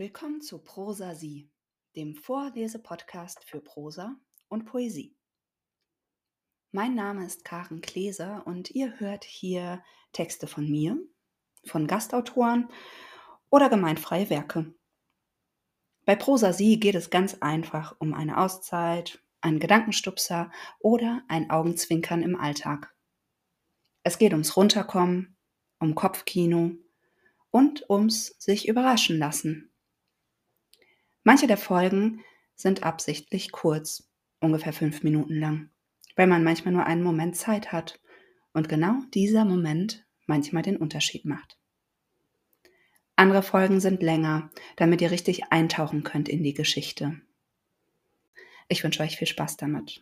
Willkommen zu Prosa Sie, dem Vorlesepodcast für Prosa und Poesie. Mein Name ist Karen Kleser und ihr hört hier Texte von mir, von Gastautoren oder gemeinfreie Werke. Bei Prosa Sie geht es ganz einfach um eine Auszeit, einen Gedankenstupser oder ein Augenzwinkern im Alltag. Es geht ums Runterkommen, um Kopfkino und ums sich überraschen lassen. Manche der Folgen sind absichtlich kurz, ungefähr fünf Minuten lang, weil man manchmal nur einen Moment Zeit hat und genau dieser Moment manchmal den Unterschied macht. Andere Folgen sind länger, damit ihr richtig eintauchen könnt in die Geschichte. Ich wünsche euch viel Spaß damit.